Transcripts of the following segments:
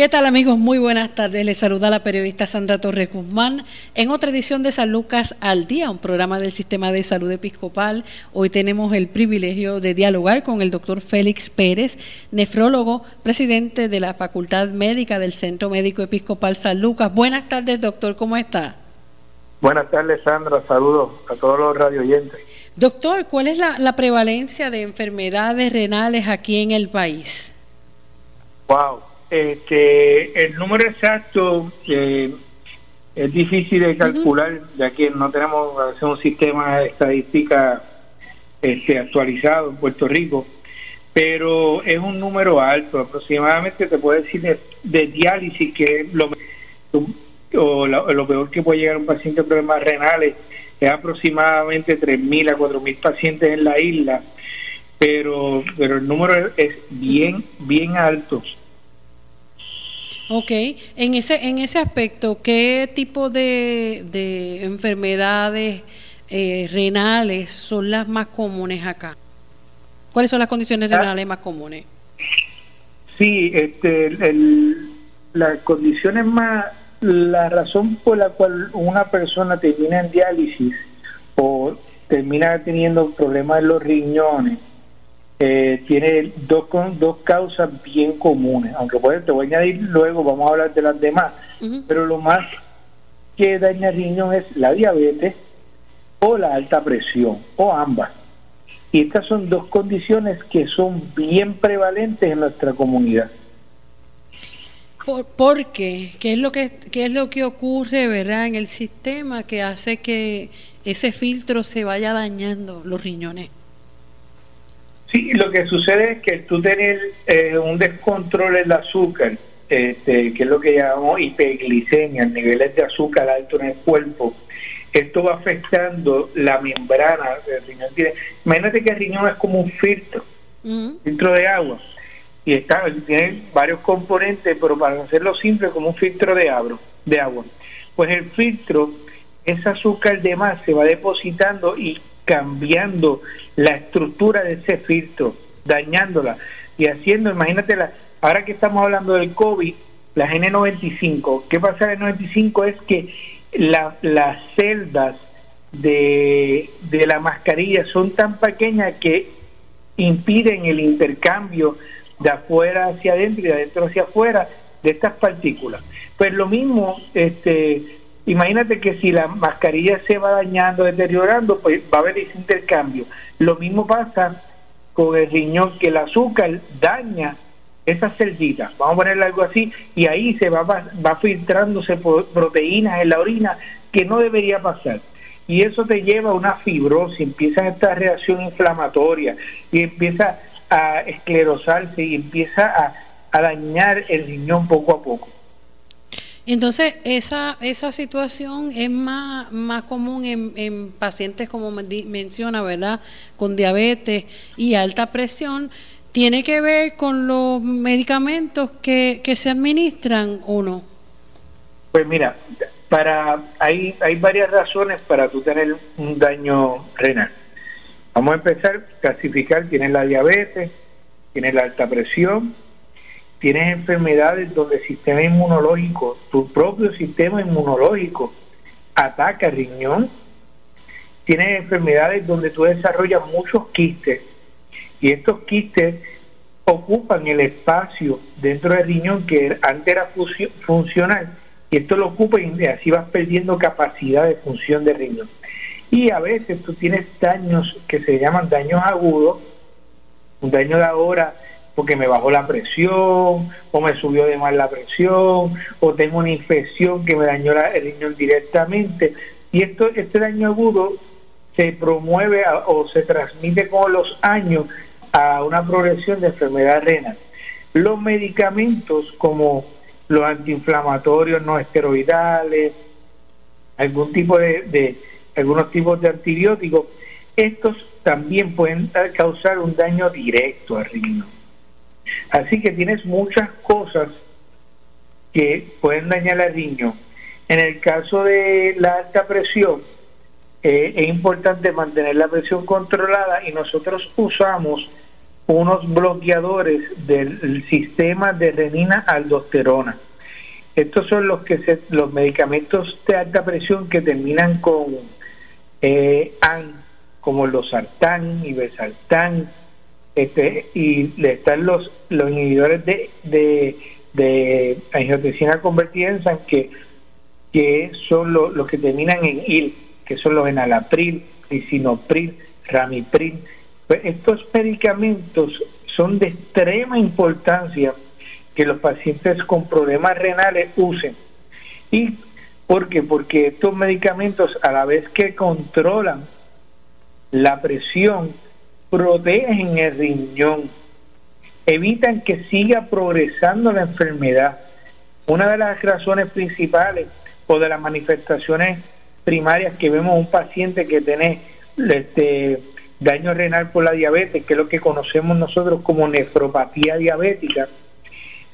¿Qué tal amigos? Muy buenas tardes. Les saluda la periodista Sandra Torres Guzmán en otra edición de San Lucas al Día, un programa del Sistema de Salud Episcopal. Hoy tenemos el privilegio de dialogar con el doctor Félix Pérez, nefrólogo, presidente de la Facultad Médica del Centro Médico Episcopal San Lucas. Buenas tardes, doctor, ¿cómo está? Buenas tardes, Sandra. Saludos a todos los radio oyentes. Doctor, ¿cuál es la, la prevalencia de enfermedades renales aquí en el país? Wow, este, el número exacto eh, es difícil de calcular, ya que no tenemos un sistema de estadística este, actualizado en Puerto Rico, pero es un número alto, aproximadamente te puedo decir de, diálisis, que es lo, o lo, peor que puede llegar un paciente con problemas renales, es aproximadamente 3.000 a 4.000 pacientes en la isla, pero, pero el número es bien, bien alto. Ok, en ese, en ese aspecto, ¿qué tipo de, de enfermedades eh, renales son las más comunes acá? ¿Cuáles son las condiciones ah. renales más comunes? Sí, este, el, las condiciones más, la razón por la cual una persona termina en diálisis o termina teniendo problemas en los riñones eh, tiene dos, dos causas bien comunes, aunque pues, te voy a añadir luego, vamos a hablar de las demás, pero lo más que daña el riñón es la diabetes o la alta presión, o ambas. Y estas son dos condiciones que son bien prevalentes en nuestra comunidad. ¿Por, qué? ¿Qué es, lo que, ¿Qué es lo que ocurre verdad en el sistema que hace que ese filtro se vaya dañando los riñones? Sí, lo que sucede es que tú tienes eh, un descontrol en el azúcar, este, que es lo que llamamos hiperglicemia, niveles de azúcar alto en el cuerpo. Esto va afectando la membrana del riñón. Imagínate que el riñón es como un filtro, filtro de agua. Y está, tiene varios componentes, pero para hacerlo simple, como un filtro de agua. De agua. Pues el filtro, ese azúcar de más se va depositando y cambiando la estructura de ese filtro, dañándola y haciendo, imagínate, la, ahora que estamos hablando del COVID, la N95, ¿qué pasa en el 95? Es que las celdas de, de la mascarilla son tan pequeñas que impiden el intercambio de afuera hacia adentro y de adentro hacia afuera de estas partículas. Pues lo mismo, este, Imagínate que si la mascarilla se va dañando, deteriorando, pues va a haber ese intercambio. Lo mismo pasa con el riñón, que el azúcar daña esas celditas, vamos a ponerle algo así, y ahí se va, va filtrándose proteínas en la orina que no debería pasar. Y eso te lleva a una fibrosis, empieza esta reacción inflamatoria y empieza a esclerosarse y empieza a, a dañar el riñón poco a poco. Entonces, esa, esa situación es más, más común en, pacientes, como menciona, ¿verdad? Con diabetes y alta presión. ¿Tiene que ver con los medicamentos que, se administran o no? Pues mira, para hay, hay varias razones para tú tener un daño renal. Vamos a empezar a clasificar, tienes la diabetes, tienes la alta presión, tienes enfermedades donde el sistema inmunológico, tu propio sistema inmunológico, ataca el riñón. Tienes enfermedades donde tú desarrollas muchos quistes y estos quistes ocupan el espacio dentro del riñón que antes era funcional y esto lo ocupa y así vas perdiendo capacidad de función del riñón. Y a veces tú tienes daños que se llaman daños agudos, un daño de ahora porque me bajó la presión, o me subió de mal la presión, o tengo una infección que me dañó el riñón directamente. Y esto, este daño agudo se promueve o se transmite con los años a una progresión de enfermedad renal. Los medicamentos como los antiinflamatorios no esteroidales, algún tipo de, de algunos tipos de antibióticos, estos también pueden causar un daño directo al riñón. Así que tienes muchas cosas que pueden dañar al riñón. En el caso de la alta presión, eh, es importante mantener la presión controlada y nosotros usamos unos bloqueadores del sistema de renina aldosterona. Estos son los que se, los medicamentos de alta presión que terminan con eh, AN, como los sartán, ibersaltán, este, y están los, los inhibidores de, de, de angiotensina convertida en SAN, que, que son los que terminan en IL, que son los enalapril, lisinopril, ramipril. Pues estos medicamentos son de extrema importancia que los pacientes con problemas renales usen. ¿Y por qué? Porque estos medicamentos, a la vez que controlan la presión, protegen el riñón, evitan que siga progresando la enfermedad. Una de las razones principales o de las manifestaciones primarias que vemos un paciente que tiene este, daño renal por la diabetes, que es lo que conocemos nosotros como nefropatía diabética,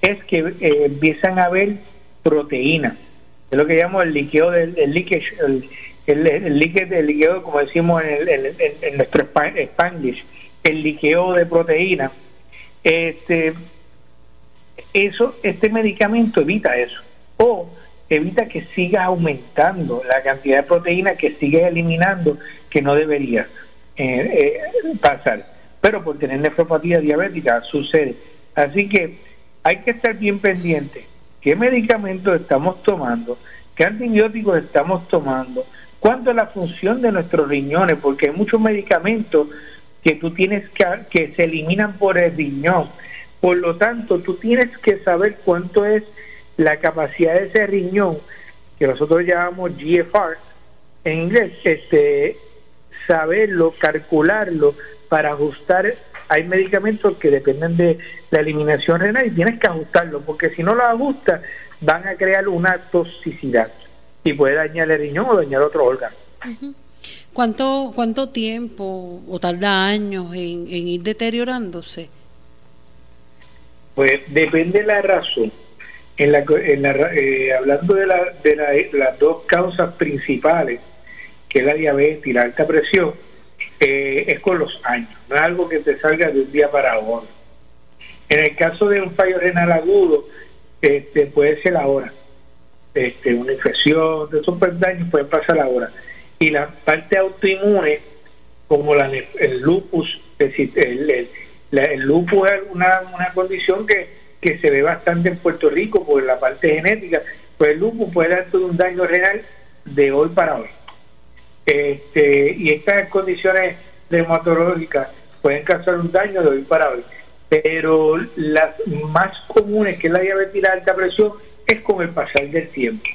es que eh, empiezan a haber proteínas. Es lo que llamamos el líquido del el el, líquido, como decimos en, nuestro Spanglish, el líquido de proteínas. Este, eso, este medicamento evita eso. O evita que siga aumentando la cantidad de proteína que sigue eliminando que no debería eh, eh, pasar. Pero por tener nefropatía diabética sucede. Así que hay que estar bien pendiente qué medicamentos estamos tomando, qué antibióticos estamos tomando, cuánto es la función de nuestros riñones, porque hay muchos medicamentos que tú tienes que, que se eliminan por el riñón. Por lo tanto, tú tienes que saber cuánto es la capacidad de ese riñón, que nosotros llamamos GFR en inglés, este, saberlo, calcularlo para ajustar. Hay medicamentos que dependen de la eliminación renal y tienes que ajustarlo, porque si no lo ajustas, van a crear una toxicidad y puede dañar el riñón o dañar otro órgano. ¿Cuánto, ¿Cuánto tiempo o tarda años en, en ir deteriorándose? Pues depende de la razón en la, en la, eh, hablando de, la, de, las dos causas principales, que es la diabetes y la alta presión, eh, es con los años, no es algo que te salga de un día para otro. En el caso de un fallo renal agudo, este, puede ser ahora. Este, una infección, de esos daños pueden pasar ahora. Y la parte autoinmune, como la, el lupus, el, el, lupus es una, una condición que que se ve bastante en Puerto Rico por la parte genética, pues el lupus puede dar todo un daño renal de hoy para hoy. Este, y estas condiciones dermatológicas pueden causar un daño de hoy para hoy. Pero las más comunes, que es la diabetes y la alta presión, es con el pasar del tiempo.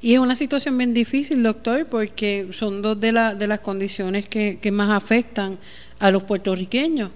Y es una situación bien difícil, doctor, porque son dos de, la, de las condiciones que, que más afectan a los puertorriqueños.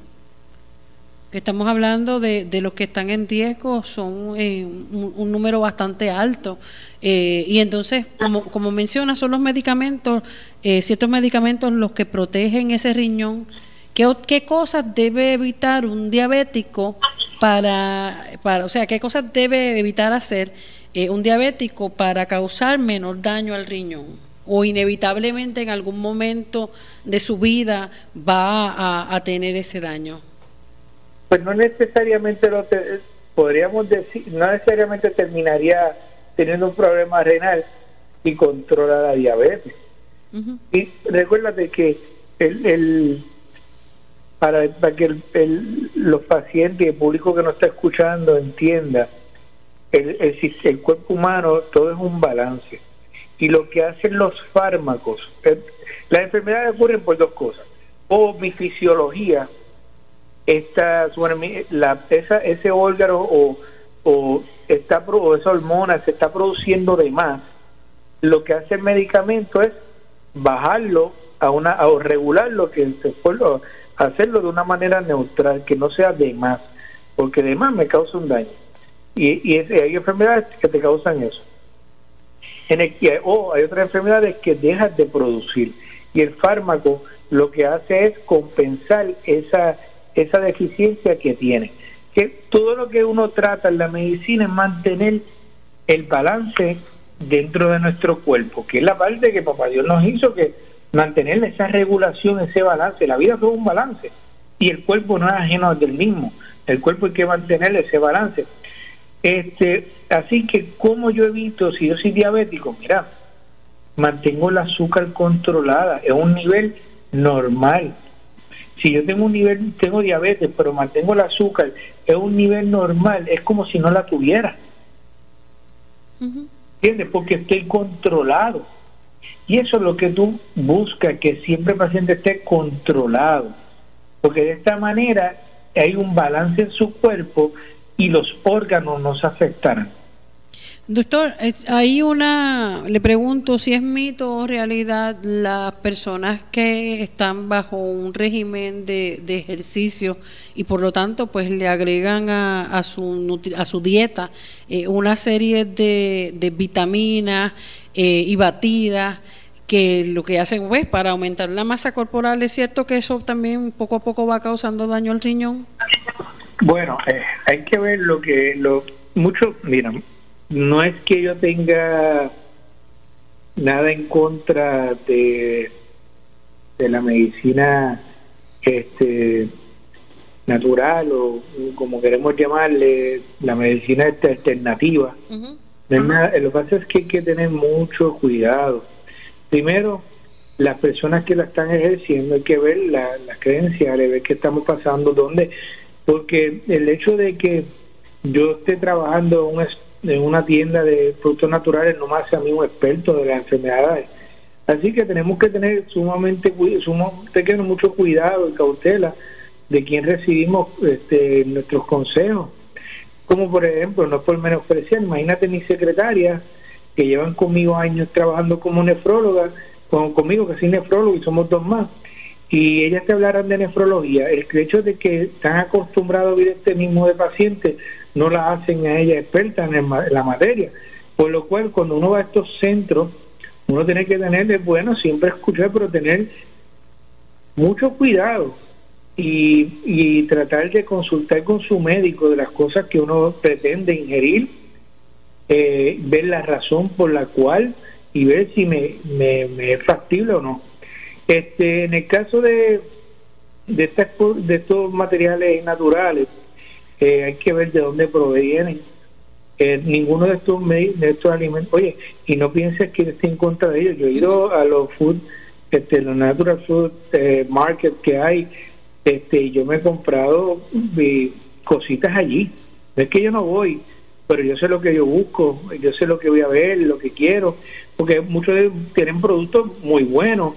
Estamos hablando de, de los que están en riesgo, son eh, un, número bastante alto. Eh, y entonces, como, como menciona, son los medicamentos, eh, ciertos medicamentos los que protegen ese riñón. ¿Qué, ¿Qué cosas debe evitar un diabético para, para, o sea, qué cosas debe evitar hacer un diabético para causar menor daño al riñón? O inevitablemente en algún momento de su vida va a tener ese daño pues no necesariamente lo podríamos decir, no necesariamente terminaría teniendo un problema renal y controla la diabetes. Y recuérdate que el, el para, para que el, los pacientes y el público que nos está escuchando entienda, el, el, cuerpo humano todo es un balance. Y lo que hacen los fármacos, eh, las enfermedades ocurren por dos cosas. O mi fisiología esta, la, esa, ese órgano o, o, está, o esa hormona se está produciendo de más, lo que hace el medicamento es bajarlo a una o regularlo que hacerlo de una manera neutral que no sea de más porque de más me causa un daño y, y hay enfermedades que te causan eso en el, o hay otras enfermedades que dejas de producir y el fármaco lo que hace es compensar esa esa deficiencia que tiene. Que todo lo que uno trata en la medicina es mantener el balance dentro de nuestro cuerpo, que es la parte que Papá Dios nos hizo, que mantener esa regulación, ese balance. La vida es un balance. y el cuerpo no es ajeno del mismo. El cuerpo hay que mantener ese balance. Este, así que, ¿cómo yo evito si yo soy diabético? Mira, mantengo el azúcar controlada, es un nivel normal. Si yo tengo un nivel, tengo diabetes, pero mantengo el azúcar, es un nivel normal, es como si no la tuviera. ¿Entiendes? Porque estoy controlado. Y eso es lo que tú buscas, que siempre el paciente esté controlado. Porque de esta manera hay un balance en su cuerpo y los órganos no se afectarán. Doctor, hay una, le pregunto si es mito o realidad las personas que están bajo un régimen de, ejercicio y por lo tanto pues le agregan a, su, a su dieta eh, una serie de, vitaminas eh, y batidas que lo que hacen pues para aumentar la masa corporal, ¿es cierto que eso también poco a poco va causando daño al riñón? Bueno, eh, hay que ver lo que lo mucho, mira, no es que yo tenga nada en contra de, de la medicina este natural o como queremos llamarle la medicina alternativa. lo que pasa es que hay que tener mucho cuidado. Primero, las personas que la están ejerciendo hay que ver las la credenciales, ver qué estamos pasando, dónde, porque el hecho de que yo esté trabajando en un en una tienda de productos naturales no me hace a mí un experto de las enfermedades. Así que tenemos que tener sumamente, sumamente mucho cuidado y cautela de quién recibimos este, nuestros consejos. Como por ejemplo, no es por menospreciar, imagínate mi secretaria que llevan conmigo años trabajando como nefróloga, con, conmigo que soy nefrólogo y somos dos más, y ellas te hablarán de nefrología. El hecho de que están acostumbrados a vivir este mismo de pacientes no la hacen a ella experta en, la materia. Por lo cual, cuando uno va a estos centros, uno tiene que tener, bueno, siempre escuchar, pero tener mucho cuidado y, tratar de consultar con su médico de las cosas que uno pretende ingerir, eh, ver la razón por la cual y ver si me es factible o no. Este, en el caso de, de, de estos materiales naturales, hay que ver de dónde provienen. Eh, ninguno de estos, de estos alimentos, oye, y no pienses que esté en contra de ellos. Yo he ido a los food, este, los natural food eh, market que hay, este, y yo me he comprado eh, cositas allí. No es que yo no voy, pero yo sé lo que yo busco, yo sé lo que voy a ver, lo que quiero, porque muchos tienen productos muy buenos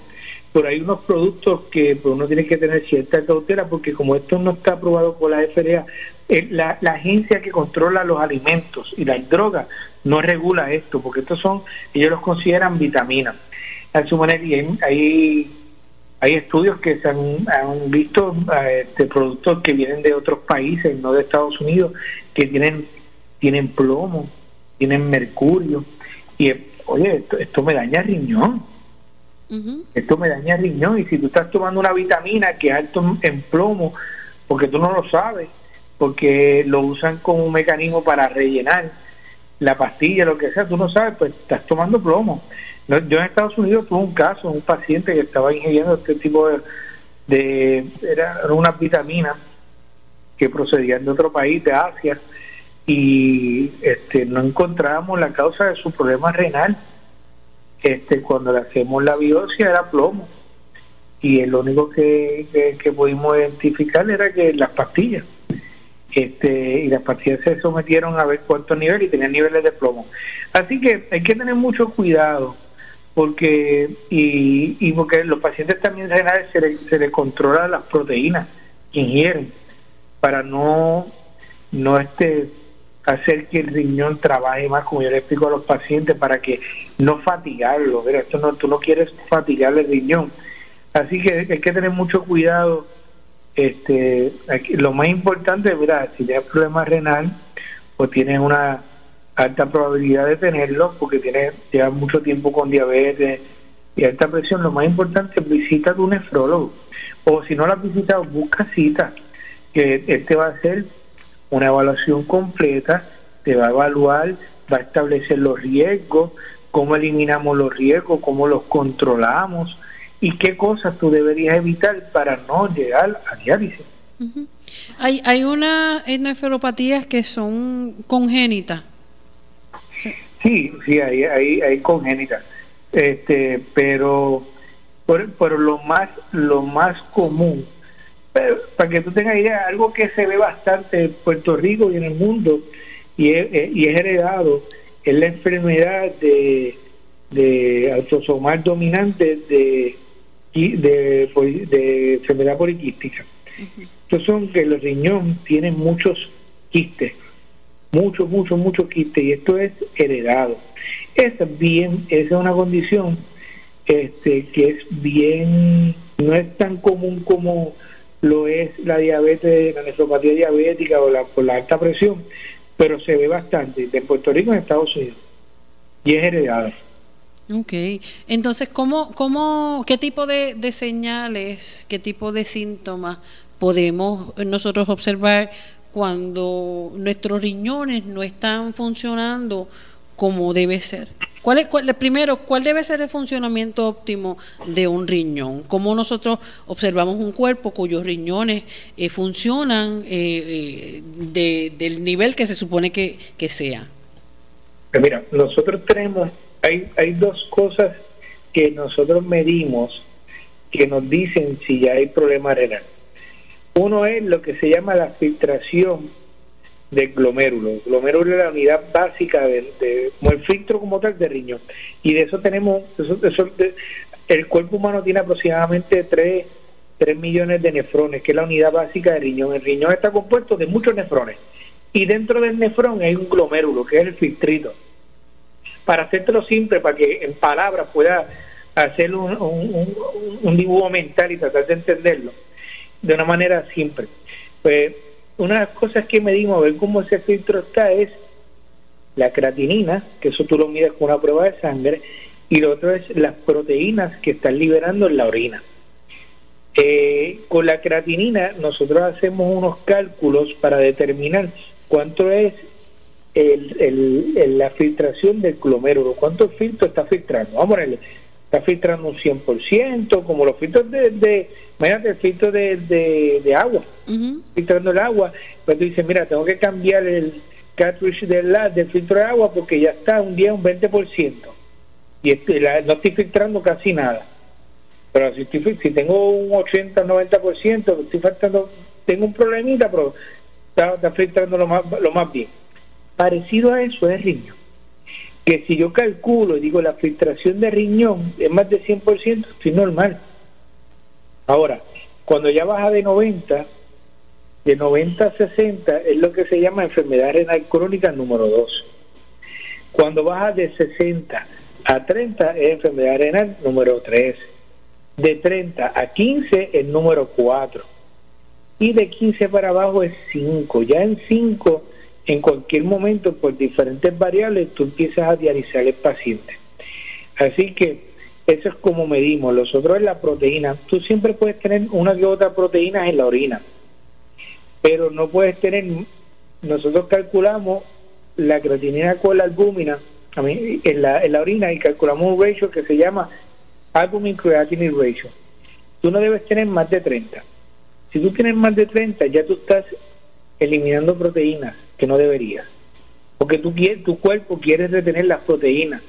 pero hay unos productos que pues, uno tiene que tener cierta cautela porque como esto no está aprobado por la FDA, eh, la, agencia que controla los alimentos y las drogas no regula esto, porque estos son, ellos los consideran vitaminas. A su manera, y hay, hay estudios que se han, visto eh, de productos que vienen de otros países, no de Estados Unidos, que tienen, tienen plomo, tienen mercurio, y oye, esto, esto me daña riñón esto me daña el riñón y si tú estás tomando una vitamina que es alto en plomo, porque tú no lo sabes, porque lo usan como un mecanismo para rellenar la pastilla, lo que sea, tú no sabes, pues estás tomando plomo. Yo en Estados Unidos tuve un caso, un paciente que estaba ingiriendo este tipo de, de era una vitamina que procedían de otro país, de Asia, y este, no encontrábamos la causa de su problema renal este, cuando le hacemos la biopsia era plomo. Y el único que, que, pudimos identificar era que las pastillas este, y las pastillas se sometieron a ver cuántos niveles y tenían niveles de plomo. Así que hay que tener mucho cuidado porque y, y porque los pacientes también se les se le controla las proteínas que ingieren para no no este hacer que el riñón trabaje más, como yo le explico a los pacientes, para que no fatigarlo. Mira, esto no, tú no quieres fatigar el riñón. Así que hay que tener mucho cuidado. Este, lo más importante, mira, si tienes problema renal o tienes una alta probabilidad de tenerlo, porque tienes ya mucho tiempo con diabetes y alta presión, lo más importante es visita a tu nefrólogo. O si no lo has visitado, busca cita, que este va a ser una evaluación completa, te va a evaluar, va a establecer los riesgos, cómo eliminamos los riesgos, cómo los controlamos y qué cosas tú deberías evitar para no llegar a diálisis. Hay, hay unas nefropatías que son congénitas. Sí, sí, hay, hay, hay congénitas. Este, pero por, lo más lo más común para que tú tengas idea algo que se ve bastante en Puerto Rico y en el mundo y es, y es heredado es la enfermedad de, de autosomal dominante de, de, de enfermedad poliquística. Estos son que los riñones tienen muchos quistes, muchos, muchos, muchos quistes, y esto es heredado. Es bien, esa es una condición este, que es bien, no es tan común como lo es la diabetes, la nefropatía diabética o la, por la alta presión, pero se ve bastante en Puerto Rico en Estados Unidos. Y es heredado. Ok, entonces, ¿cómo, cómo, ¿qué tipo de, de señales, qué tipo de síntomas podemos nosotros observar cuando nuestros riñones no están funcionando como debe ser? ¿Cuál es, cuál, primero, ¿cuál debe ser el funcionamiento óptimo de un riñón? ¿Cómo nosotros observamos un cuerpo cuyos riñones eh, funcionan eh, eh, del nivel que se supone que, que sea? Pues mira, nosotros tenemos, hay, hay dos cosas que nosotros medimos que nos dicen si ya hay problema renal. Uno es lo que se llama la filtración de glomérulo. Glomérulo es la unidad básica de, como el filtro como tal de riñón. Y de eso tenemos, el cuerpo humano tiene aproximadamente 3, 3 millones de nefrones, que es la unidad básica de riñón. El riñón está compuesto de muchos nefrones. Y dentro del nefrón hay un glomérulo, que es el filtrito. Para hacértelo simple, para que en palabras pueda hacer un, un, un dibujo mental y tratar de entenderlo de una manera simple. Pues una de las cosas que medimos a ver cómo ese filtro está es la creatinina, que eso tú lo mides con una prueba de sangre, y lo otro es las proteínas que están liberando en la orina. Eh, con la creatinina nosotros hacemos unos cálculos para determinar cuánto es el, la filtración del glomérulo, cuánto filtro está filtrando. Vamos a ponerle, está filtrando un 100%, como los filtros de, de imagínate el filtro de, de, agua, filtrando el agua, pues tú dices, mira, tengo que cambiar el cartridge del, del filtro de agua porque ya está un día un 20%, y este, no estoy filtrando casi nada. Pero si, si tengo un 80 90%, estoy faltando, tengo un problemita, pero está, está filtrando lo más, lo más bien. Parecido a eso es riñón que si yo calculo y digo la filtración de riñón es más de 100%, estoy normal. Ahora, cuando ya baja de 90, de 90 a 60 es lo que se llama enfermedad renal crónica número 2. Cuando baja de 60 a 30 es enfermedad renal número 3. De 30 a 15 es número 4. Y de 15 para abajo es 5. Ya en 5 en cualquier momento por diferentes variables tú empiezas a dializar el paciente. Así que eso es como medimos. Los otros es la proteína. Tú siempre puedes tener una que otra proteína en la orina, pero no puedes tener, nosotros calculamos la creatinina con la albúmina en la, en la orina y calculamos un ratio que se llama albumin creatinine ratio. Tú no debes tener más de 30. Si tú tienes más de 30, ya tú estás eliminando proteínas que no debería. Porque tú, tu cuerpo quiere retener las proteínas,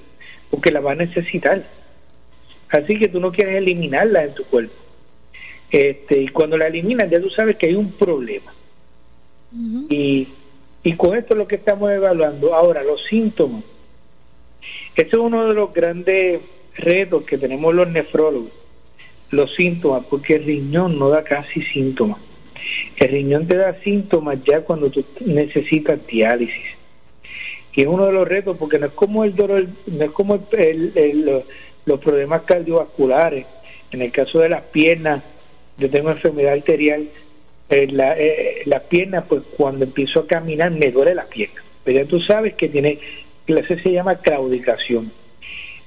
porque las va a necesitar. Así que tú no quieres eliminarlas en tu cuerpo. Este, y cuando la eliminas ya tú sabes que hay un problema. y, y con esto es lo que estamos evaluando. Ahora, los síntomas. Este es uno de los grandes retos que tenemos los nefrólogos, los síntomas, porque el riñón no da casi síntomas. El riñón te da síntomas ya cuando tú necesitas diálisis. Y es uno de los retos porque no es como el dolor, no es como los problemas cardiovasculares. En el caso de las piernas, yo tengo enfermedad arterial. La, eh, las piernas, pues cuando empiezo a caminar me duele las piernas. Pero ya tú sabes que tiene, eso se llama claudicación.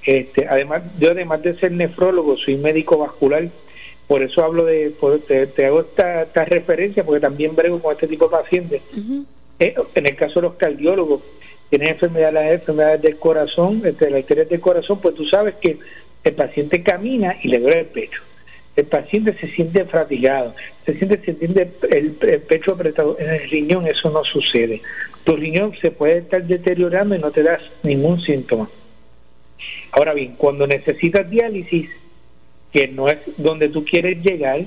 Este, además, yo además de ser nefrólogo, soy médico vascular por eso hablo de, te, hago esta, referencia porque también brego con este tipo de pacientes. Eh, en el caso de los cardiólogos, tienen enfermedades, enfermedades del corazón, este, las arterias del corazón, pues tú sabes que el paciente camina y le duele el pecho. el paciente se siente fatigado, se siente, se siente el, pecho apretado. En el riñón eso no sucede. Tu riñón se puede estar deteriorando y no te das ningún síntoma. Ahora bien, cuando necesitas diálisis, que no es donde tú quieres llegar,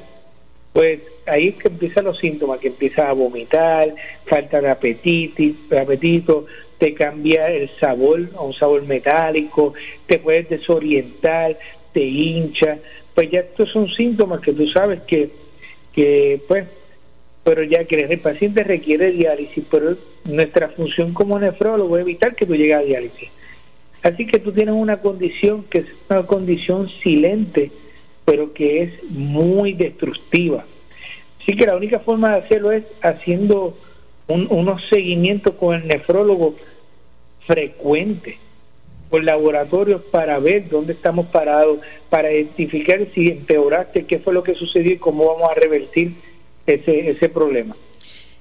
pues ahí es que empiezan los síntomas, que empiezas a vomitar, falta de apetito, apetito, te cambia el sabor a un sabor metálico, te puedes desorientar, te hincha, pues ya estos son síntomas que tú sabes que, que pues, pero ya que el paciente requiere diálisis, pero nuestra función como nefrólogo es evitar que tú llegues a diálisis. Así que tú tienes una condición que es una condición silente, pero que es muy destructiva. Así que la única forma de hacerlo es haciendo unos seguimientos con el nefrólogo frecuente por laboratorios para ver dónde estamos parados, para identificar si empeoraste, qué fue lo que sucedió y cómo vamos a revertir ese, ese problema.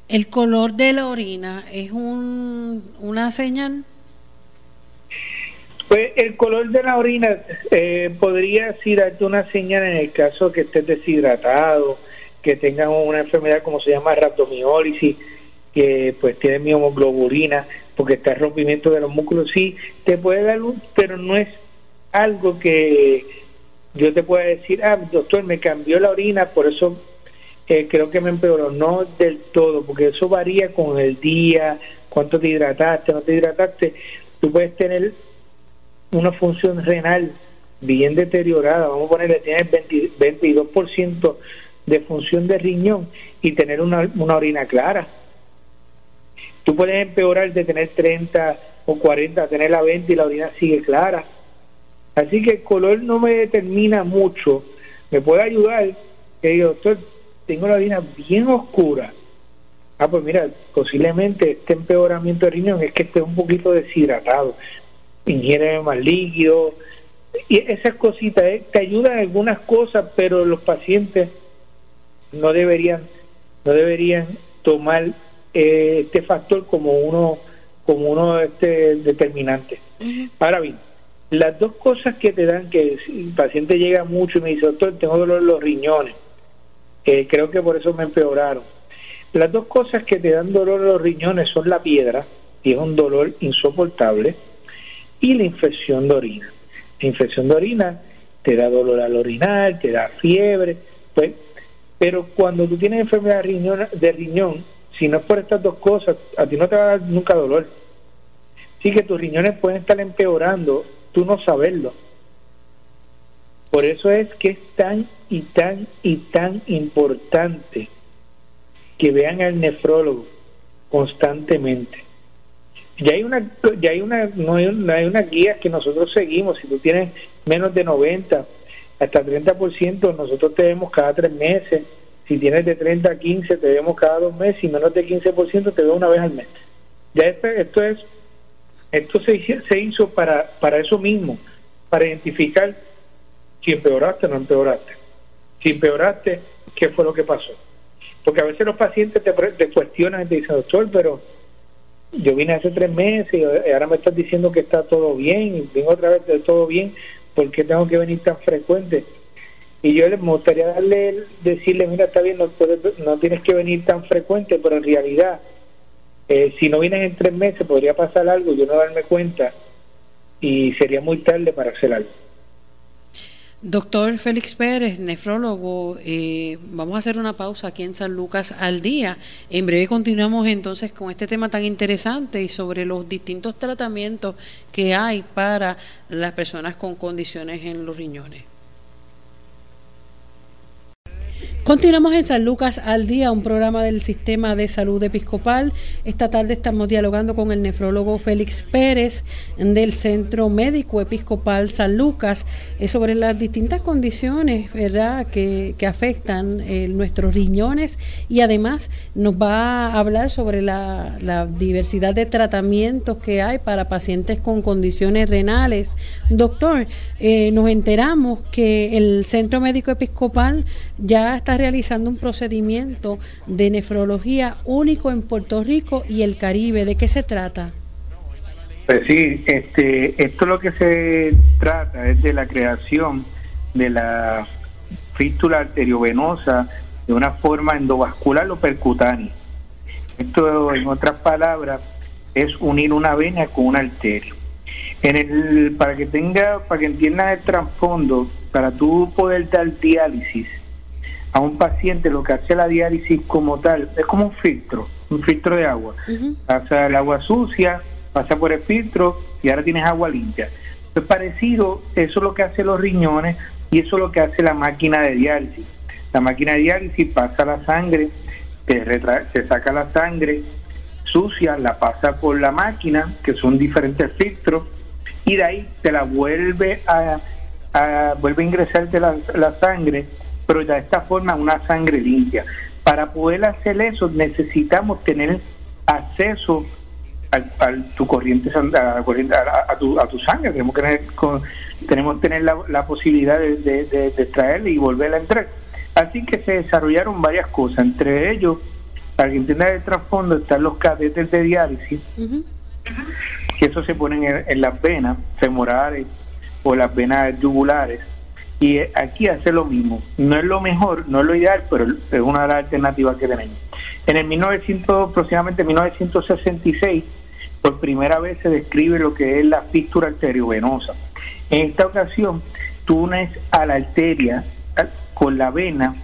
¿El color de la orina es un, una señal? Pues el color de la orina eh, podría sí darte una señal en el caso que estés deshidratado, que tengas una enfermedad como se llama rhabdomiólisis, que pues tiene mioglobulina, porque está el rompimiento de los músculos, sí, te puede dar luz, pero no es algo que yo te pueda decir, ah, doctor, me cambió la orina, por eso eh, creo que me empeoró. No del todo, porque eso varía con el día, cuánto te hidrataste, no te hidrataste. Tú puedes tener una función renal bien deteriorada, vamos a ponerle, tienes 22% de función de riñón y tener una, una orina clara Tú puedes empeorar de tener 30 o 40 a tener la 20 y la orina sigue clara. Así que el color no me determina mucho. Me puede ayudar que digo, doctor, tengo la orina bien oscura. Ah, pues mira, posiblemente este empeoramiento de riñón es que esté un poquito deshidratado. Ingiere más líquido. Y esas cositas eh, te ayudan algunas cosas, pero los pacientes no deberían, no deberían tomar eh, este factor como uno como uno este determinante. Ahora bien, las dos cosas que te dan que si el paciente llega mucho y me dice, doctor, tengo dolor en los riñones, eh, creo que por eso me empeoraron. Las dos cosas que te dan dolor en los riñones son la piedra, y es un dolor insoportable, y la infección de orina. La infección de orina te da dolor al orinar, te da fiebre, pues, pero cuando tú tienes enfermedad de riñón, de riñón si no es por estas dos cosas, a ti no te va a dar nunca dolor. Sí que tus riñones pueden estar empeorando, tú no saberlo. Por eso es que es tan y tan y tan importante que vean al nefrólogo constantemente. Ya hay una, ya hay una, no hay, una, hay una guía que nosotros seguimos. Si tú tienes menos de 90 hasta 30%, nosotros te vemos cada tres meses si tienes de 30 a 15, te vemos cada dos meses y menos de 15% te veo una vez al mes. Ya esto, esto es, esto se, se hizo para, para eso mismo, para identificar si empeoraste o no empeoraste. Si empeoraste, ¿qué fue lo que pasó? Porque a veces los pacientes te, te cuestionan y te dicen, doctor, pero yo vine hace tres meses y ahora me estás diciendo que está todo bien, y vengo otra vez de todo bien, ¿por qué tengo que venir tan frecuente? y yo les gustaría darle decirle mira está bien no no tienes que venir tan frecuente pero en realidad eh, si no vienes en tres meses podría pasar algo yo no darme cuenta y sería muy tarde para hacer algo Doctor Félix Pérez, nefrólogo, eh, vamos a hacer una pausa aquí en San Lucas al día. En breve continuamos entonces con este tema tan interesante y sobre los distintos tratamientos que hay para las personas con condiciones en los riñones. Continuamos en San Lucas al día, un programa del Sistema de Salud Episcopal. Esta tarde estamos dialogando con el nefrólogo Félix Pérez del Centro Médico Episcopal San Lucas sobre las distintas condiciones ¿verdad? Que, afectan eh, nuestros riñones y además nos va a hablar sobre la, diversidad de tratamientos que hay para pacientes con condiciones renales. Doctor, eh, nos enteramos que el Centro Médico Episcopal ya está realizando un procedimiento de nefrología único en Puerto Rico y el Caribe. ¿De qué se trata? Pues sí, este, esto lo que se trata es de la creación de la fístula arteriovenosa de una forma endovascular o percutánea. Esto, en otras palabras, es unir una vena con una arteria. En el, para que tenga, para que entiendas el trasfondo, para tú poder dar diálisis a un paciente, lo que hace la diálisis como tal es como un filtro, un filtro de agua. Pasa el agua sucia, pasa por el filtro y ahora tienes agua limpia. Es parecido, eso es lo que hace los riñones y eso es lo que hace la máquina de diálisis. La máquina de diálisis pasa la sangre, te, se saca la sangre sucia, la pasa por la máquina, que son diferentes filtros, y de ahí te la vuelve a, vuelve a ingresarte la, la sangre, pero de esta forma una sangre limpia. Para poder hacer eso necesitamos tener acceso a, tu corriente, a, a, tu, a tu sangre. Tenemos que tener, tenemos tener la, posibilidad de, de, y volverla a entrar. Así que se desarrollaron varias cosas, entre ellos, para que entiendan el trasfondo, están los catéteres de diálisis, que eso se ponen en, las venas femorales o las venas yugulares. Y aquí hace lo mismo. No es lo mejor, no es lo ideal, pero es una de las alternativas que tenemos. En el 1900, aproximadamente 1966, por primera vez se describe lo que es la fístula arteriovenosa. En esta ocasión, tú unes a la arteria con la vena,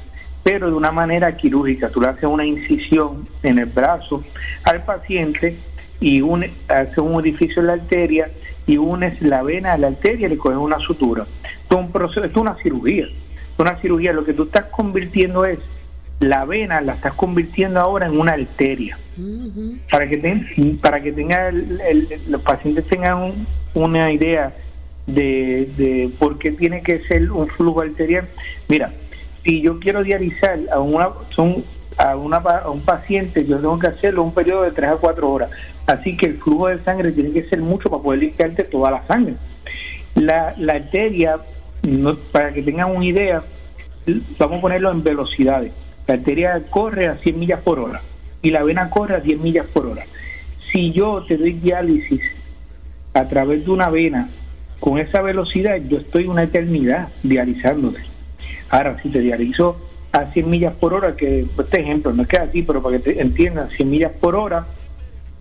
pero de una manera quirúrgica. Tú le haces una incisión en el brazo al paciente y une, haces un orificio en la arteria y unes la vena a la arteria y le coges una sutura. Esto es un proceso, esto es una cirugía. Es una cirugía. Lo que tú estás convirtiendo es la vena la estás convirtiendo ahora en una arteria. Para que ten, para que tenga los pacientes tengan una idea de, de por qué tiene que ser un flujo arterial. Mira, si yo quiero dializar a una son a, una, a un paciente, yo tengo que hacerlo un periodo de 3 a 4 horas. Así que el flujo de sangre tiene que ser mucho para poder limpiarte toda la sangre. La, la arteria, no, para que tengan una idea, vamos a ponerlo en velocidades la arteria corre a 100 millas por hora y la vena corre a 10 millas por hora. Si yo te doy diálisis a través de una vena con esa velocidad, yo estoy una eternidad dializándote. Ahora, si te dializo a 100 millas por hora, que este ejemplo no es que así, pero para que te entiendan, 100 millas por hora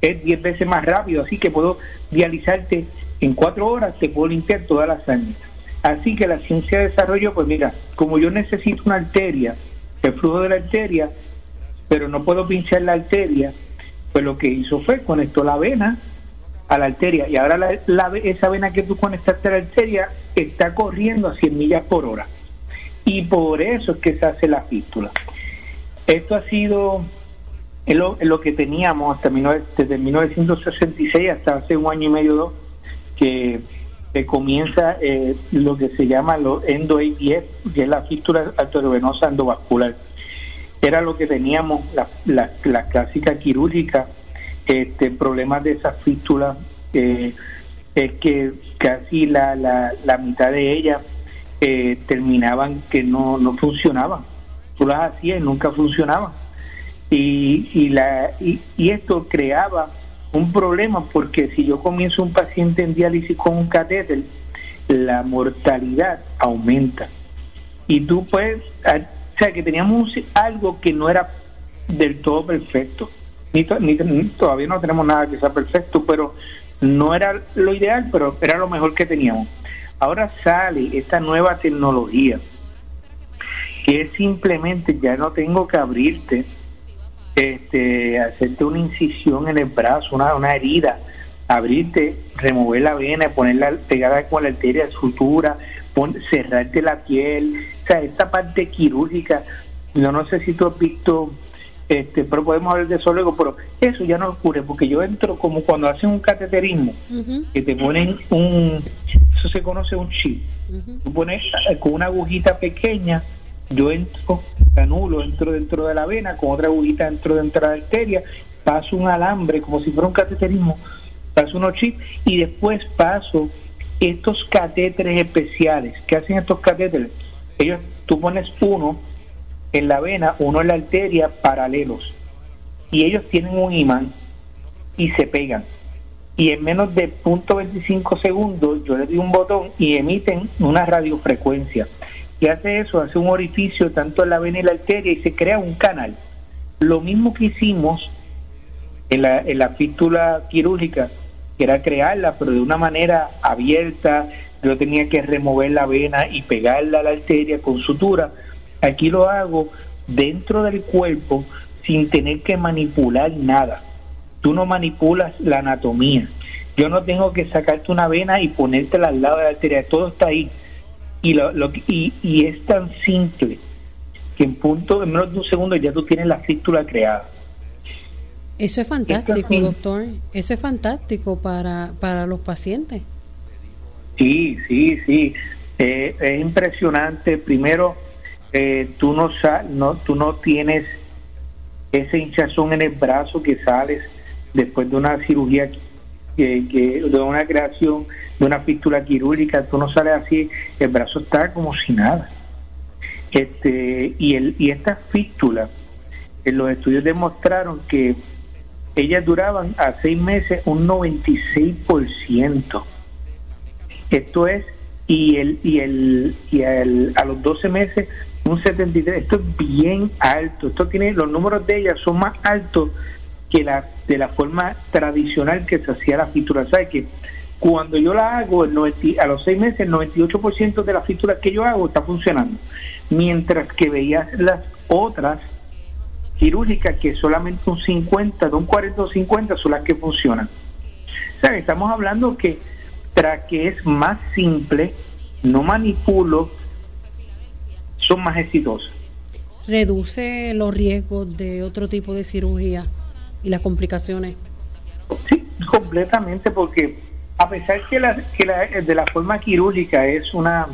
es 10 veces más rápido, así que puedo dializarte en 4 horas, te puedo limpiar toda la sangre. Así que la ciencia de desarrollo, pues mira, como yo necesito una arteria el flujo de la arteria, pero no puedo pinchar la arteria, pues lo que hizo fue conectó la vena a la arteria y ahora la, esa vena que tú conectaste a la arteria está corriendo a 100 millas por hora y por eso es que se hace la fístula. Esto ha sido lo, lo que teníamos hasta desde 1966 hasta hace un año y medio dos que se comienza eh, lo que se llama lo endo que es la fístula arteriovenosa endovascular. Era lo que teníamos, la, la, clásica quirúrgica, este, problemas de esa fístula, eh, es que casi la, la, mitad de ellas terminaban que no, no funcionaban. Tú las hacías y nunca funcionaban. Y, y, la, y, esto creaba un problema porque si yo comienzo un paciente en diálisis con un catéter, la mortalidad aumenta. Y tú puedes, o sea, que teníamos algo que no era del todo perfecto, ni, todavía no tenemos nada que sea perfecto, pero no era lo ideal, pero era lo mejor que teníamos. Ahora sale esta nueva tecnología, que es simplemente ya no tengo que abrirte este, hacerte una incisión en el brazo, una, una herida, abrirte, remover la vena, ponerla pegada con la arteria, sutura, cerrarte la piel, o sea, esta parte quirúrgica, yo no sé si tú has visto, este, pero podemos hablar de eso luego, pero eso ya no ocurre, porque yo entro como cuando hacen un cateterismo, que te ponen un, se conoce un chip, tú pones eh, con una agujita pequeña, yo entro, anulo, entro dentro de la vena, con otra agujita dentro, dentro de la arteria, paso un alambre como si fuera un cateterismo, paso unos chips y después paso estos catéteres especiales. ¿Qué hacen estos catéteres? Ellos, tú pones uno en la vena, uno en la arteria, paralelos. Y ellos tienen un imán y se pegan. Y en menos de 0.25 segundos yo le doy un botón y emiten una radiofrecuencia y hace eso, hace un orificio tanto en la vena y la arteria y se crea un canal. Lo mismo que hicimos en la, en la fístula quirúrgica, que era crearla, pero de una manera abierta, yo tenía que remover la vena y pegarla a la arteria con sutura. Aquí lo hago dentro del cuerpo sin tener que manipular nada. Tú no manipulas la anatomía. Yo no tengo que sacarte una vena y ponértela al lado de la arteria. Todo está ahí. Y, lo, y, y es tan simple que en punto, en menos de un segundo ya tú tienes la fístula creada. Eso es fantástico, doctor. Eso es fantástico para, para los pacientes. Sí, sí, sí. Eh, es impresionante. Primero, eh, tú no, no, tú no tienes ese hinchazón en el brazo que sales después de una cirugía, que, de una creación de una fístula quirúrgica, tú no sales así, el brazo está como si nada. Este, y, el, y estas fístulas, en los estudios demostraron que ellas duraban a seis meses un 96%. Esto es, y el, y el, y el, a los 12 meses un 73. Esto es bien alto. Esto tiene, los números de ellas son más altos que la de la forma tradicional que se hacía la fístula. ¿Sabes que Cuando yo la hago, a los seis meses, el 98% de las fístulas que yo hago está funcionando. Mientras que veías las otras quirúrgicas que solamente un 50, de un 40 o 50 son las que funcionan. O sea, estamos hablando que tras que es más simple, no manipulo, son más exitosas. ¿Reduce los riesgos de otro tipo de cirugía y las complicaciones? Sí, completamente, porque a pesar que, la, que la, de la forma quirúrgica es una,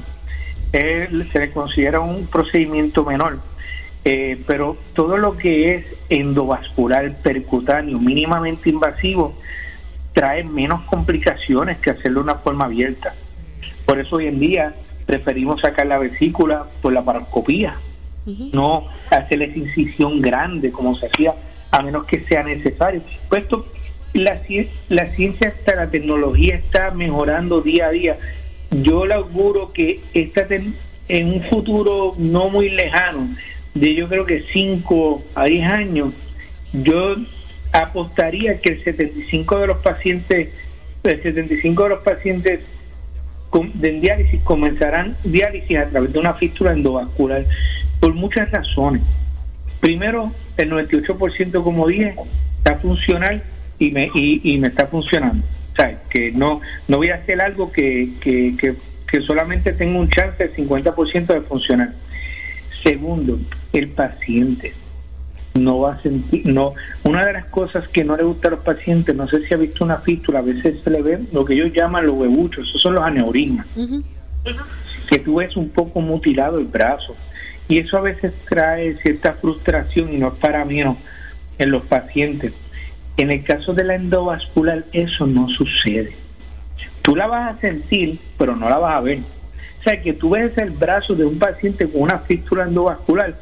se le considera un procedimiento menor, eh, pero todo lo que es endovascular, percutáneo, mínimamente invasivo, trae menos complicaciones que hacerlo de una forma abierta. Por eso hoy en día preferimos sacar la vesícula por la paroscopía, no hacer esa incisión grande como se hacía, a menos que sea necesario. Puesto la, la ciencia está, la tecnología está mejorando día a día. Yo le auguro que esta en un futuro no muy lejano, de yo creo que 5 a 10 años, yo apostaría que el 75 de los pacientes, el 75 de los pacientes de diálisis comenzarán diálisis a través de una fístula endovascular por muchas razones. Primero, el 98% como dije está funcional y me, y, me está funcionando. O sea, que no, no voy a hacer algo que, que, que, que solamente tengo un chance del 50% de funcionar. Segundo, el paciente no va a sentir, no, una de las cosas que no le gusta a los pacientes, no sé si ha visto una fístula, a veces se le ve lo que ellos llaman los huevuchos, esos son los aneurismas, que tú ves un poco mutilado el brazo, y eso a veces trae cierta frustración y no es para menos en los pacientes. En el caso de la endovascular, eso no sucede. Tú la vas a sentir, pero no la vas a ver. O sea, que tú ves el brazo de un paciente con una fístula endovascular,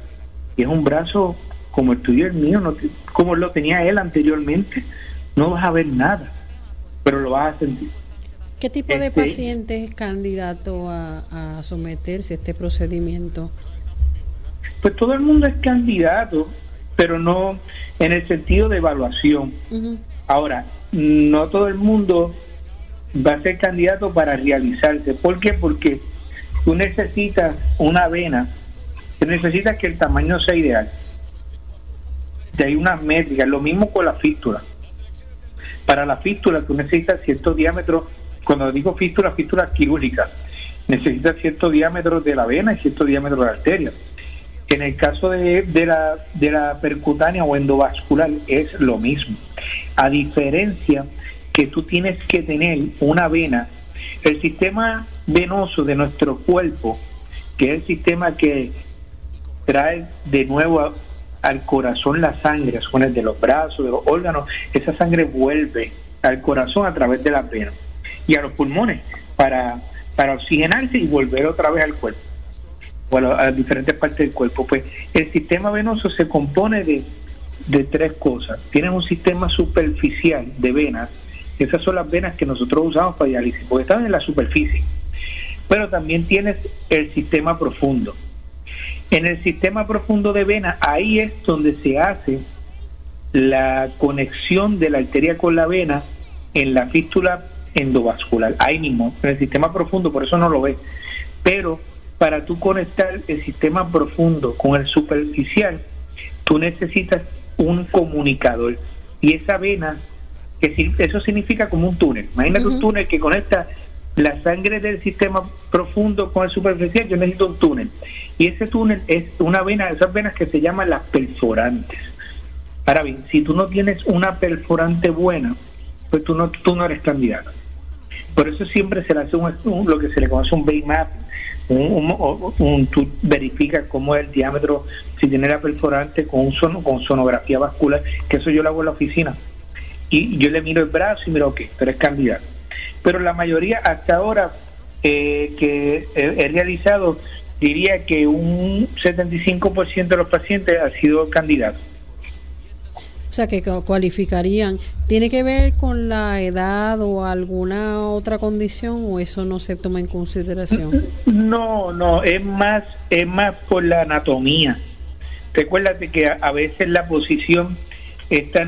y es un brazo como el tuyo y el mío, no como lo tenía él anteriormente, no vas a ver nada, pero lo vas a sentir. ¿Qué tipo de este, paciente es candidato a, someterse a este procedimiento? Pues todo el mundo es candidato, pero no en el sentido de evaluación. Ahora, no todo el mundo va a ser candidato para realizarse. ¿Por qué? Porque tú necesitas una vena, tú necesitas que el tamaño sea ideal hay unas métricas, lo mismo con la fístula. Para la fístula tú necesitas cierto diámetro, cuando digo fístula, fístula quirúrgica, necesitas cierto diámetro de la vena y cierto diámetro de la arteria. En el caso de, de, la, de la percutánea o endovascular es lo mismo. A diferencia que tú tienes que tener una vena, el sistema venoso de nuestro cuerpo, que es el sistema que trae de nuevo al corazón la sangre, son de los brazos, de los órganos, esa sangre vuelve al corazón a través de la venas y a los pulmones para, para oxigenarse y volver otra vez al cuerpo, o a, las diferentes partes del cuerpo. Pues el sistema venoso se compone de, de tres cosas. Tienes un sistema superficial de venas, esas son las venas que nosotros usamos para diálisis, porque están en la superficie. pero también tienes el sistema profundo. En el sistema profundo de vena, ahí es donde se hace la conexión de la arteria con la vena en la fístula endovascular, ahí mismo, en el sistema profundo, por eso no lo ves. Pero para tú conectar el sistema profundo con el superficial, tú necesitas un comunicador. Y esa vena, que eso significa como un túnel. Imagínate un túnel que conecta la sangre del sistema profundo con el superficial, yo necesito un túnel. Y ese túnel es una vena, esas venas que se llaman las perforantes. Ahora bien, si tú no tienes una perforante buena, pues tú no, tú no eres candidato. Por eso siempre se le hace un, lo que se le conoce un base map, un, tú verificas cómo es el diámetro, si tiene la perforante con, un son, con sonografía vascular, que eso yo lo hago en la oficina. Y yo le miro el brazo y miro, ok, tú eres candidato. Pero la mayoría hasta ahora eh, que he, realizado, diría que un 75% de los pacientes ha sido candidato. O sea, que cualificarían. ¿Tiene que ver con la edad o alguna otra condición o eso no se toma en consideración? No, no, es más, es más por la anatomía. Recuérdate que a, veces la posición está,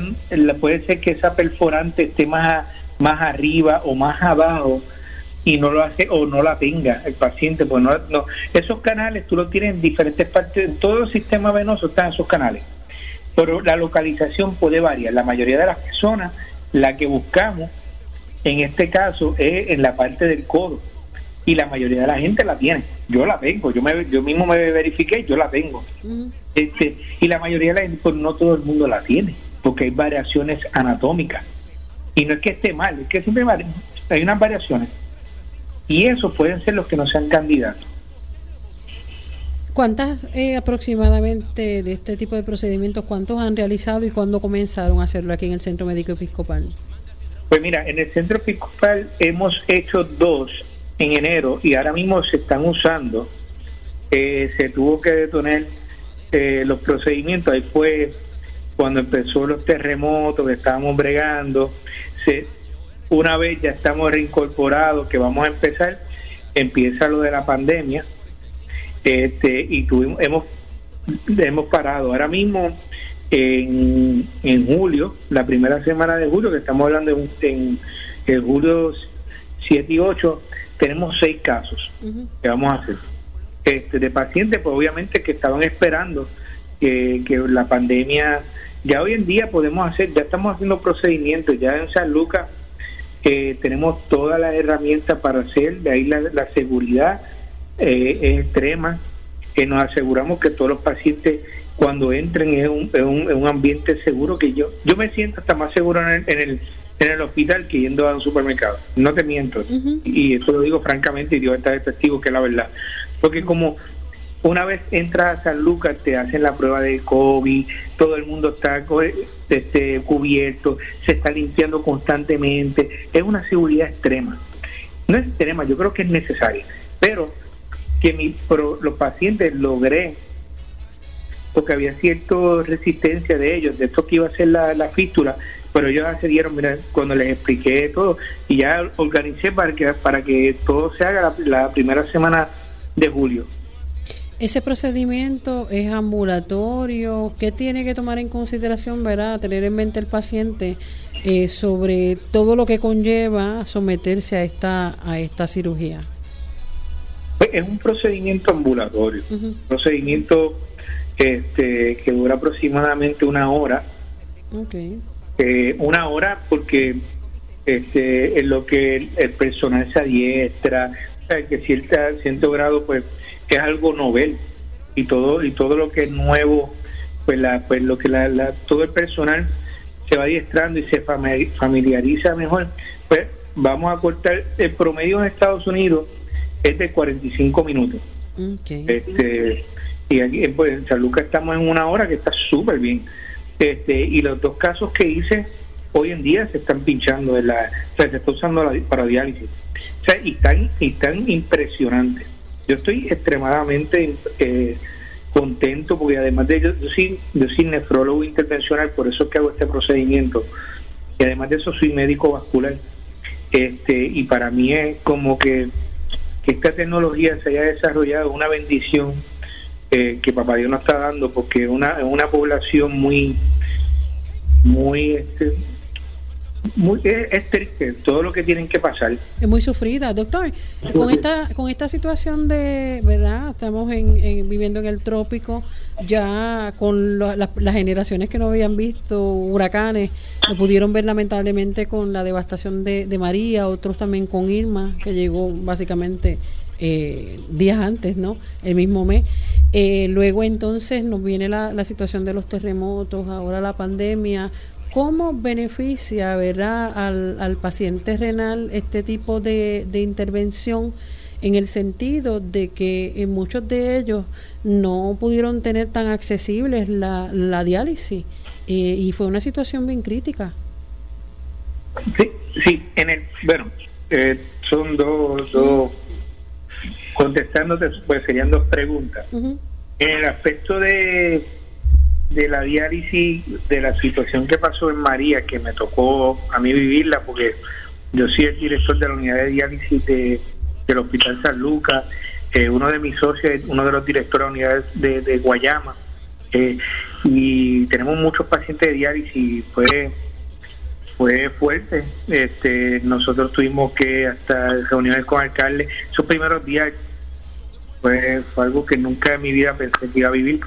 puede ser que esa perforante esté más, más arriba o más abajo y no lo hace o no la tenga el paciente, pues no, no. esos canales tú los tienes en diferentes partes, en todo el sistema venoso están esos canales pero la localización puede variar. La mayoría de las personas, la que buscamos en este caso es en la parte del codo y la mayoría de la gente la tiene. Yo la tengo, yo me, yo mismo me verifiqué, yo la tengo. Este, y la mayoría de la gente, pues no todo el mundo la tiene, porque hay variaciones anatómicas. Y no es que esté mal, es que siempre hay unas variaciones. Y esos pueden ser los que no sean candidatos. ¿Cuántas eh, aproximadamente de este tipo de procedimientos, cuántos han realizado y cuándo comenzaron a hacerlo aquí en el Centro Médico Episcopal? Pues mira, en el Centro Episcopal hemos hecho dos en enero y ahora mismo se están usando. Eh, se tuvo que detener eh, los procedimientos, ahí fue cuando empezó los terremotos que estábamos bregando. Se, una vez ya estamos reincorporados, que vamos a empezar, empieza lo de la pandemia este, y tuvimos, hemos, hemos parado. Ahora mismo, en, en julio, la primera semana de julio, que estamos hablando en, en, julio 7 y 8, tenemos seis casos que vamos a hacer. Este, de pacientes, pues obviamente que estaban esperando que, que la pandemia, ya hoy en día podemos hacer, ya estamos haciendo procedimientos, ya en San Lucas eh, tenemos todas las herramientas para hacer, de ahí la, la seguridad, eh, extrema, que nos aseguramos que todos los pacientes cuando entren en un, en un, ambiente seguro, que yo yo me siento hasta más seguro en el, en el, en el hospital que yendo a un supermercado. No te miento. Y eso lo digo francamente y Dios está de testigo que es la verdad. Porque como una vez entras a San Lucas, te hacen la prueba de COVID, todo el mundo está este, cubierto, se está limpiando constantemente. Es una seguridad extrema. No es extrema, yo creo que es necesaria. Pero que mi, los pacientes logré, porque había cierta resistencia de ellos, de esto que iba a ser la, la fístula, pero ellos accedieron mira, cuando les expliqué todo y ya organicé para que, para que todo se haga la, primera semana de julio. Ese procedimiento es ambulatorio. ¿Qué tiene que tomar en consideración, verdad, tener en mente el paciente eh, sobre todo lo que conlleva someterse a esta a esta cirugía? Es un procedimiento ambulatorio, un procedimiento este, que dura aproximadamente una hora. Eh, una hora porque este, en lo que el, personal se adiestra, que cierta, cierto grado pues es algo novel. Y todo y todo lo que es nuevo pues la pues lo que la, todo el personal se va adiestrando y se familiariza mejor. Pues vamos a cortar el promedio en Estados Unidos es de 45 minutos. Este, y aquí pues, en San Lucas estamos en una hora que está súper bien. Este, y los dos casos que hice hoy en día se están pinchando, de la, o sea, se está usando la, para diálisis. O sea, y están, y tan impresionantes. Yo estoy extremadamente eh, contento porque además de yo, yo, soy, yo soy nefrólogo intervencional, por eso es que hago este procedimiento. Y además de eso soy médico vascular. Este, y para mí es como que que esta tecnología se haya desarrollado una bendición eh, que Papá Dios nos está dando, porque una, una población muy, muy, este, muy es, triste todo lo que tienen que pasar. Es muy sufrida, doctor. Con esta, con esta situación de, ¿verdad? Estamos en, viviendo en el trópico, ya con las generaciones que no habían visto huracanes, lo pudieron ver lamentablemente con la devastación de, de María, otros también con Irma, que llegó básicamente eh, días antes, ¿no? El mismo mes. Eh, luego entonces nos viene la, la situación de los terremotos, ahora la pandemia. ¿Cómo beneficia ¿verdad? Al, paciente renal este tipo de intervención en el sentido de que en muchos de ellos no pudieron tener tan accesibles la, la diálisis eh, y fue una situación bien crítica? Sí, sí, en el, bueno, eh, son dos, dos contestándote, pues serían dos preguntas. En el aspecto de, de la diálisis, de la situación que pasó en María, que me tocó a mí vivirla, porque yo soy el director de la unidad de diálisis de, del Hospital San Lucas, eh, uno de mis socios uno de los directores de unidades de, de Guayama, eh, y tenemos muchos pacientes de diálisis, fue fue fuerte. Este, nosotros tuvimos que hasta reuniones con alcaldes, esos primeros días fue, algo que nunca en mi vida pensé que iba a vivir.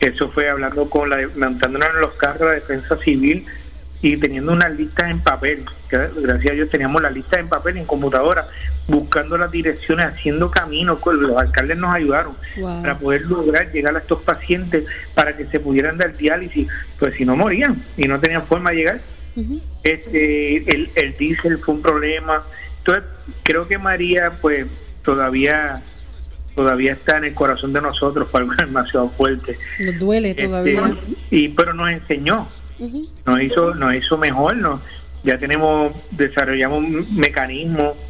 Eso fue hablando con la, montándonos en los carros de defensa civil y teniendo una lista en papel. Gracias a Dios teníamos la lista en papel, en computadora, buscando las direcciones, haciendo caminos. Los alcaldes nos ayudaron para poder lograr llegar a estos pacientes para que se pudieran dar diálisis, pues si no morían y no tenían forma de llegar este, el, el diésel fue un problema. Entonces, creo que María, pues, todavía todavía está en el corazón de nosotros, fue algo demasiado fuerte. Nos duele este, todavía. y pero nos enseñó, nos hizo nos hizo mejor, ya tenemos desarrollamos un mecanismo mm,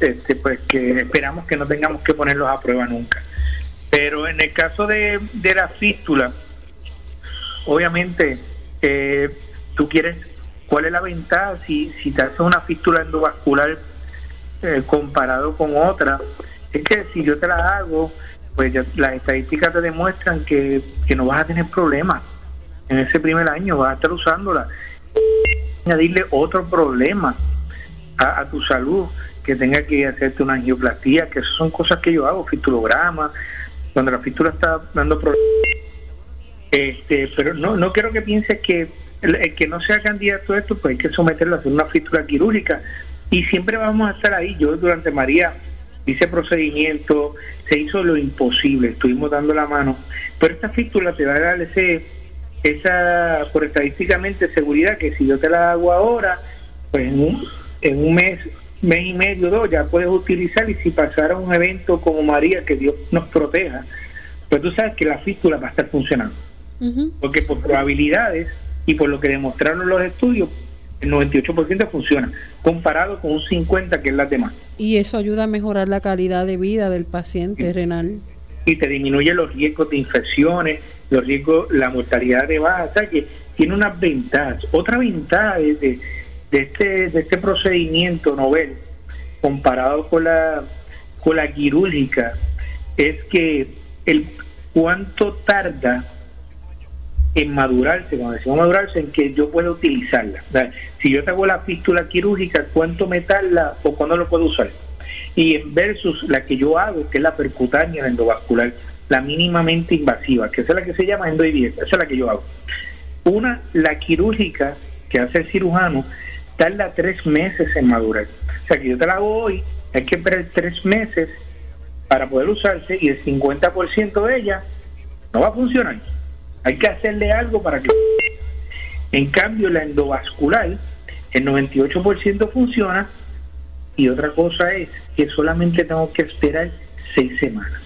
este, pues que esperamos que no tengamos que ponerlos a prueba nunca. Pero en el caso de, de la fístula, obviamente eh, tú quieres, ¿cuál es la ventaja si, si te haces una fístula endovascular eh, comparado con otra? Es que si yo te la hago, pues las estadísticas te demuestran que, no vas a tener problemas en ese primer año, vas a estar usándola. Añadirle otro problema a, tu salud, que tenga que hacerte una angioplastía, que son cosas que yo hago, fistulograma, cuando la fístula está dando problemas. Este, pero no, no quiero que pienses que el, que no sea candidato a esto, pues hay que someterlo a hacer una fístula quirúrgica. Y siempre vamos a estar ahí. Yo durante María hice procedimiento, se hizo lo imposible, estuvimos dando la mano. Pero esta fístula te va a dar ese, esa, por estadísticamente, seguridad que si yo te la hago ahora, pues en un, en un mes, mes y medio, dos, ya puedes utilizar. Y si pasara un evento como María, que Dios nos proteja, pues tú sabes que la fístula va a estar funcionando. Porque por probabilidades y por lo que demostraron los estudios, el 98% funciona, comparado con un 50% que es la demás. Y eso ayuda a mejorar la calidad de vida del paciente renal. Y te disminuye los riesgos de infecciones, los riesgos, la mortalidad de baja, o sea que tiene unas ventajas. Otra ventaja de, de, este, de este procedimiento novel, comparado con la, con la quirúrgica, es que el cuánto tarda en madurarse, cuando decimos madurarse, en que yo pueda utilizarla. si yo te hago la fístula quirúrgica, ¿cuánto me tarda o cuándo lo puedo usar? Y versus la que yo hago, que es la percutánea, la endovascular, la mínimamente invasiva, que es la que se llama endoidieta, esa es la que yo hago. Una, la quirúrgica, que hace el cirujano, tarda tres meses en madurar. O sea, que yo te la hago hoy, hay que esperar tres meses para poder usarse y el 50% de ella no va a funcionar. Hay que hacerle algo para que... En cambio, la endovascular, el 98% funciona y otra cosa es que solamente tengo que esperar seis semanas.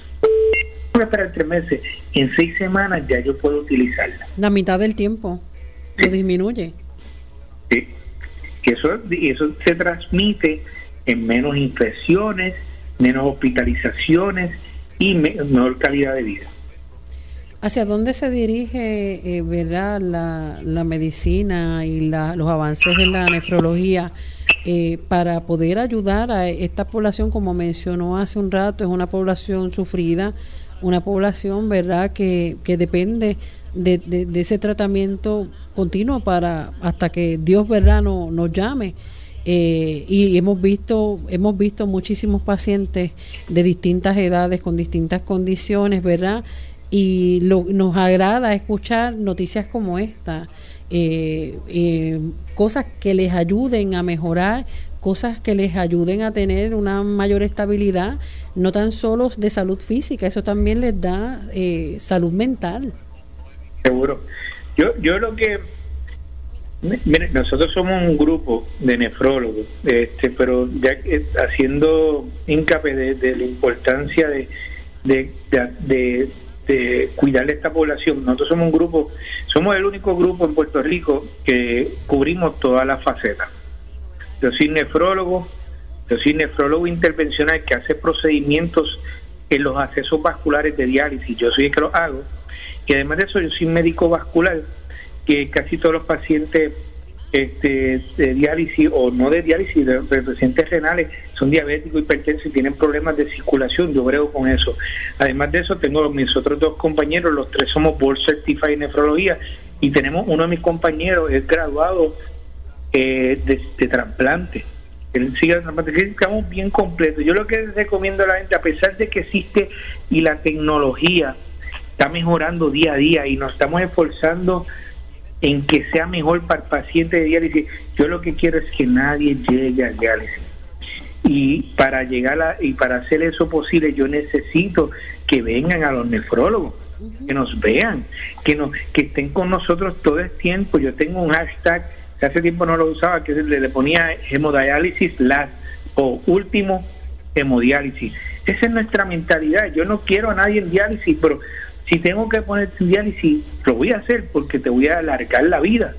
Voy a esperar tres meses. En seis semanas ya yo puedo utilizarla. La mitad del tiempo lo disminuye. Eso, eso se transmite en menos infecciones, menos hospitalizaciones y mejor calidad de vida. ¿Hacia dónde se dirige eh, verdad, la, medicina y los avances en la nefrología eh, para poder ayudar a esta población, como mencionó hace un rato, es una población sufrida, una población, ¿verdad?, que, que depende de, ese tratamiento continuo para hasta que Dios, ¿verdad?, no, nos llame. Eh, y hemos visto hemos visto muchísimos pacientes de distintas edades con distintas condiciones verdad y lo, nos agrada escuchar noticias como esta eh, eh, cosas que les ayuden a mejorar cosas que les ayuden a tener una mayor estabilidad no tan solo de salud física eso también les da salud mental seguro. Yo yo lo que Mire, nosotros somos un grupo de nefrólogos, este, pero ya haciendo hincapié de, la importancia de, de, de, de esta población, nosotros somos un grupo, somos el único grupo en Puerto Rico que cubrimos todas las facetas. Yo soy nefrólogo, yo soy nefrólogo intervencional que hace procedimientos en los accesos vasculares de diálisis, yo soy el que los hago, y además de eso yo soy médico vascular que casi todos los pacientes este, de diálisis o no de diálisis, de, pacientes renales, son diabéticos, hipertensos y tienen problemas de circulación. Yo creo con eso. Además de eso, tengo mis otros dos compañeros, los tres somos Board Certified en nefrología y tenemos uno de mis compañeros, es graduado eh, de, trasplante. Él sigue trasplante, estamos bien completos. Yo lo que recomiendo a la gente, a pesar de que existe y la tecnología está mejorando día a día y nos estamos esforzando en que sea mejor para el paciente de diálisis. Yo lo que quiero es que nadie llegue al diálisis. Y para llegar a, y para hacer eso posible, yo necesito que vengan a los nefrólogos, que nos vean, que nos, que estén con nosotros todo el tiempo. Yo tengo un hashtag que hace tiempo no lo usaba, que le, le ponía hemodiálisis last o último hemodiálisis. Esa es nuestra mentalidad. Yo no quiero a nadie en diálisis, pero si tengo que poner diálisis, lo voy a hacer porque te voy a alargar la vida.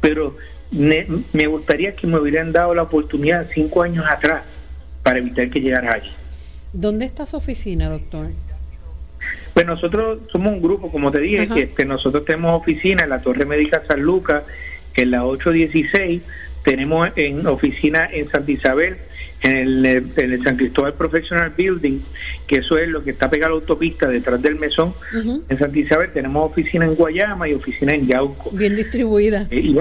Pero me, gustaría que me hubieran dado la oportunidad cinco años atrás para evitar que llegara allí. ¿Dónde está su oficina, doctor? Pues nosotros somos un grupo, como te dije, que este, nosotros tenemos oficina en la Torre Médica San Lucas, en la 816, tenemos en oficina en Santa Isabel, en el, en el, San Cristóbal Professional Building, que eso es lo que está pegado a la autopista detrás del mesón. En Santa Isabel tenemos oficina en Guayama y oficina en Yauco. Bien distribuida. Eh,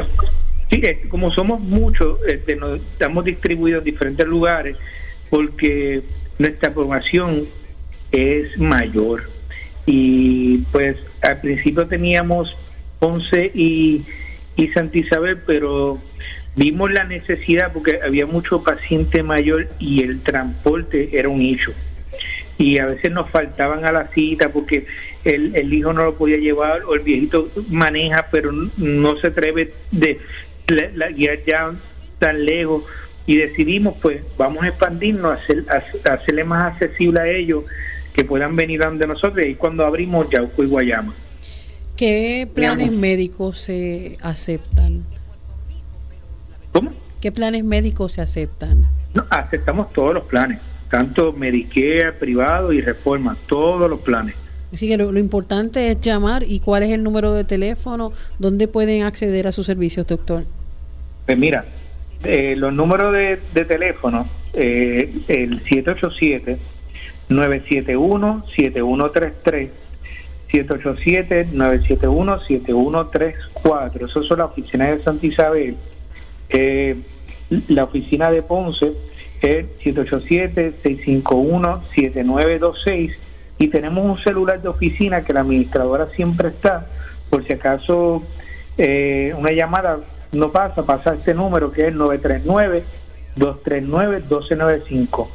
sí, como somos muchos, este, nos, estamos distribuidos en diferentes lugares porque nuestra población es mayor. Y pues al principio teníamos Ponce y, y Santa Isabel, pero Vimos la necesidad porque había mucho paciente mayor y el transporte era un hecho. Y a veces nos faltaban a la cita porque el, el hijo no lo podía llevar o el viejito maneja pero no se atreve de la, guiar ya tan lejos y decidimos pues vamos a expandirnos, hacer, a, hacerle más accesible a ellos que puedan venir donde nosotros y cuando abrimos Yauco y Guayama. ¿Qué planes médicos se aceptan? ¿Cómo? ¿Qué planes médicos se aceptan? No, aceptamos todos los planes, tanto Medicare, privado y reforma, todos los planes. Así que lo, importante es llamar y cuál es el número de teléfono, dónde pueden acceder a sus servicios, doctor. Pues mira, eh, los números de, teléfono, eh, el 787-971-7133, 787-971-7134, eso son las oficinas de Santa Isabel eh, la oficina de Ponce es 787-651-7926 y tenemos un celular de oficina que la administradora siempre está, por si acaso eh, una llamada no pasa, pasa este número que es el 939-239-1295.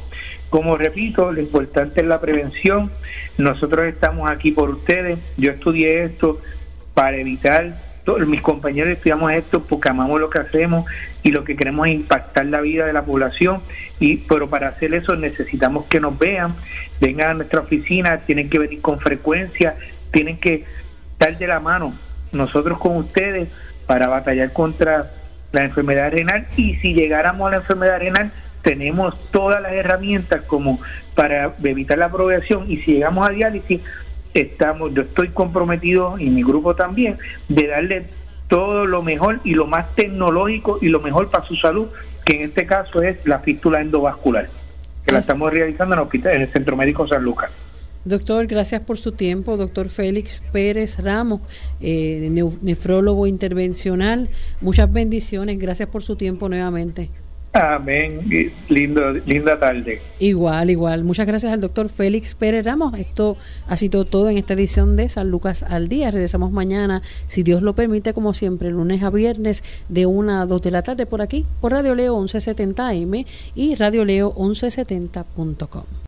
Como repito, lo importante es la prevención. Nosotros estamos aquí por ustedes. Yo estudié esto para evitar mis compañeros estudiamos esto porque amamos lo que hacemos y lo que queremos es impactar la vida de la población y pero para hacer eso necesitamos que nos vean, vengan a nuestra oficina, tienen que venir con frecuencia, tienen que estar de la mano nosotros con ustedes para batallar contra la enfermedad renal y si llegáramos a la enfermedad renal tenemos todas las herramientas como para evitar la progresión y si llegamos a diálisis estamos, yo estoy comprometido y mi grupo también de darle todo lo mejor y lo más tecnológico y lo mejor para su salud que en este caso es la fístula endovascular, que la estamos realizando en el, hospital, en el Centro Médico San Lucas. Doctor, gracias por su tiempo. Doctor Félix Pérez Ramos, eh, nefrólogo intervencional. Muchas bendiciones. Gracias por su tiempo nuevamente. Amén. Lindo, linda tarde. Igual, igual. Muchas gracias al doctor Félix Pérez Ramos. Esto ha sido todo en esta edición de San Lucas al Día. Regresamos mañana, si Dios lo permite, como siempre, lunes a viernes de 1 a 2 de la tarde por aquí, por Radio Leo 1170M y Radio Leo 1170.com.